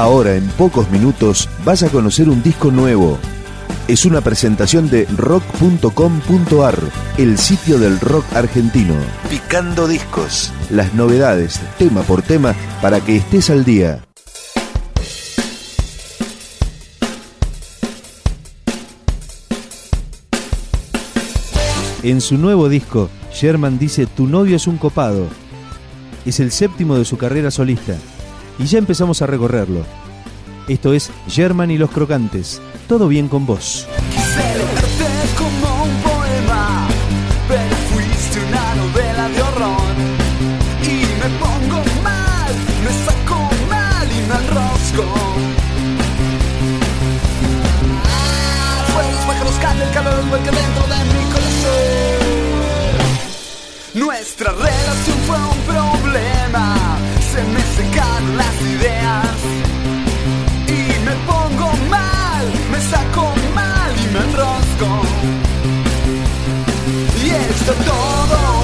Ahora, en pocos minutos, vas a conocer un disco nuevo. Es una presentación de rock.com.ar, el sitio del rock argentino. Picando discos. Las novedades, tema por tema, para que estés al día. En su nuevo disco, Sherman dice Tu novio es un copado. Es el séptimo de su carrera solista. Y ya empezamos a recorrerlo. Esto es Sherman y los crocantes. Todo bien con vos. Quise leerte como un poema, pero fuiste una novela de horror. Y me pongo mal, me saco mal y me enrosco. Ah, Fuegos pájaros caen, el calor vuelca dentro de mi corazón. Nuestra relación fue un problema, se me secaron las ideas. Y me pongo mal, me saco mal y me enrosco. Y está todo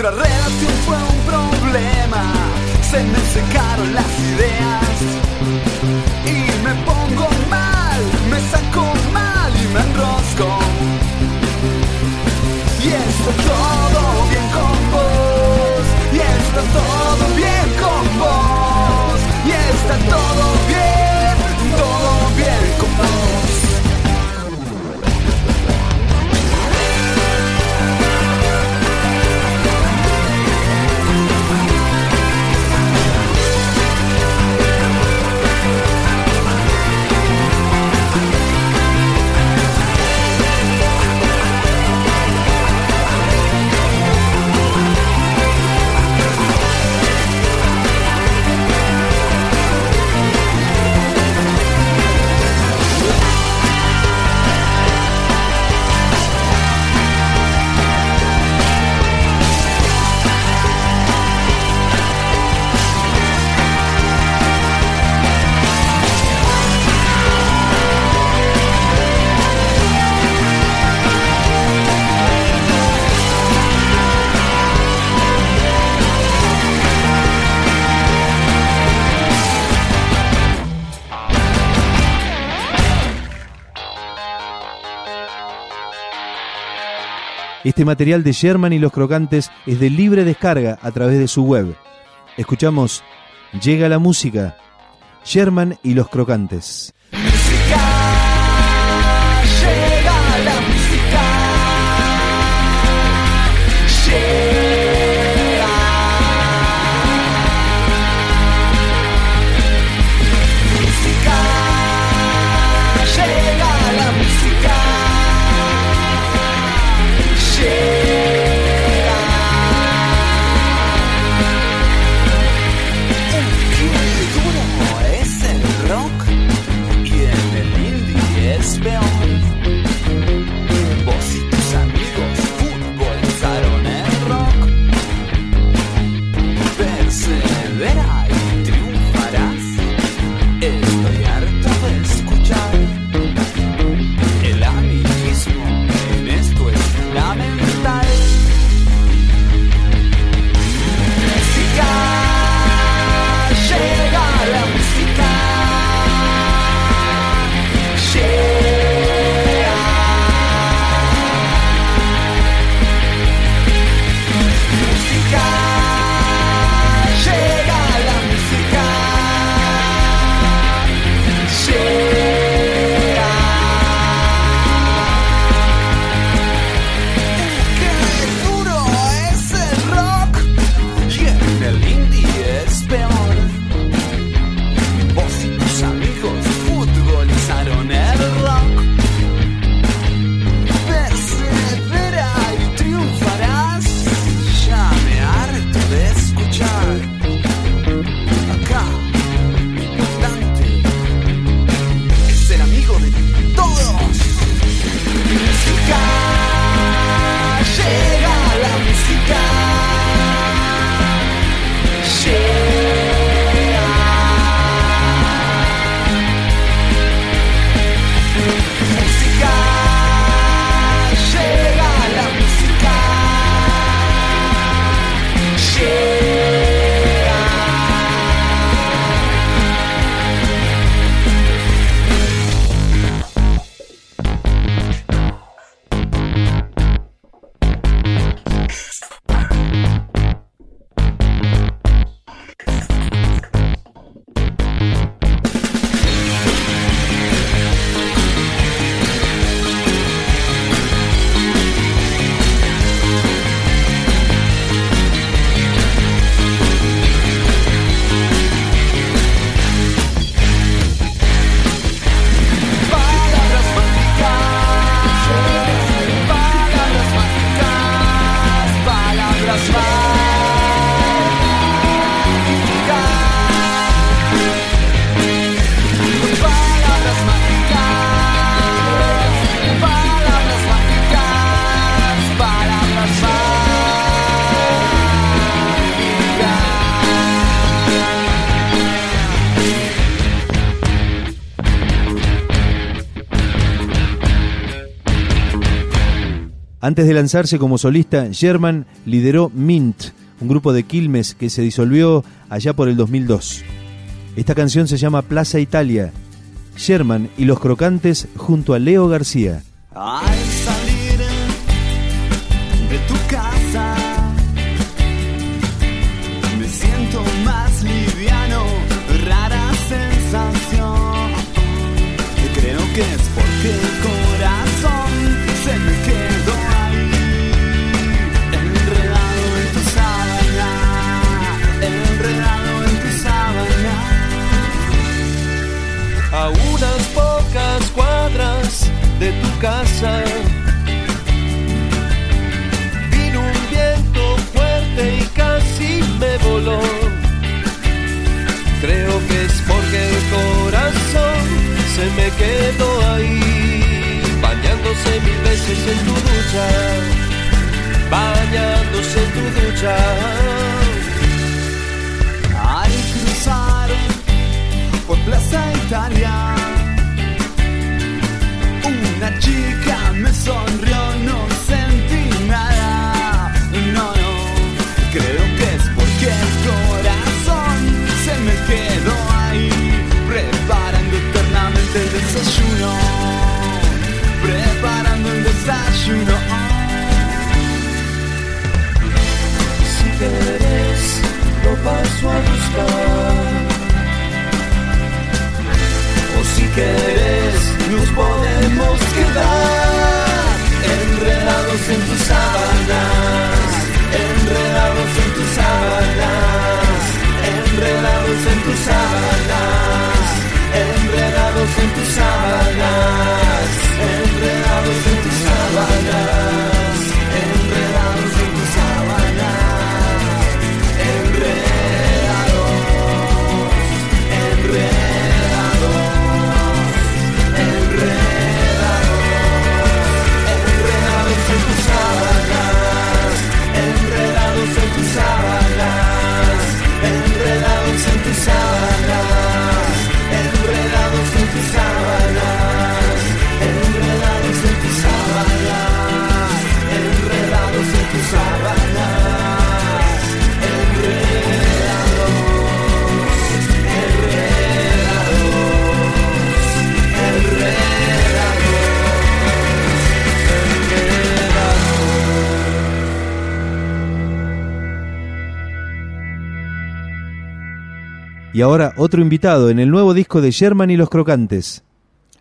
Nuestra relación fue un problema, se me secaron las ideas. Y me pongo mal, me saco mal y me enrosco. Y está todo bien con vos, y está todo bien con Este material de Sherman y los crocantes es de libre descarga a través de su web. Escuchamos Llega la música. Sherman y los crocantes. Antes de lanzarse como solista, Sherman lideró Mint, un grupo de Quilmes que se disolvió allá por el 2002. Esta canción se llama Plaza Italia. Sherman y los crocantes junto a Leo García. Vino un viento fuerte y casi me voló. Creo que es porque el corazón se me quedó ahí, bañándose mil veces en tu ducha, bañándose en tu ducha. Al cruzar por Plaza Italia, O si querés, nos podemos quedar enredados en tus sábanas, enredados en tus sábanas, enredados en tus sábanas, enredados en tus sábanas, Y ahora otro invitado en el nuevo disco de Sherman y los Crocantes.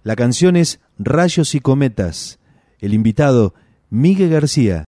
La canción es Rayos y Cometas. El invitado, Miguel García.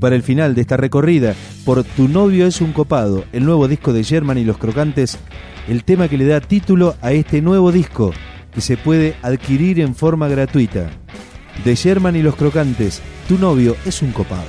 Para el final de esta recorrida, por Tu novio es un copado, el nuevo disco de Sherman y los Crocantes, el tema que le da título a este nuevo disco, que se puede adquirir en forma gratuita. De Sherman y los Crocantes, Tu novio es un copado.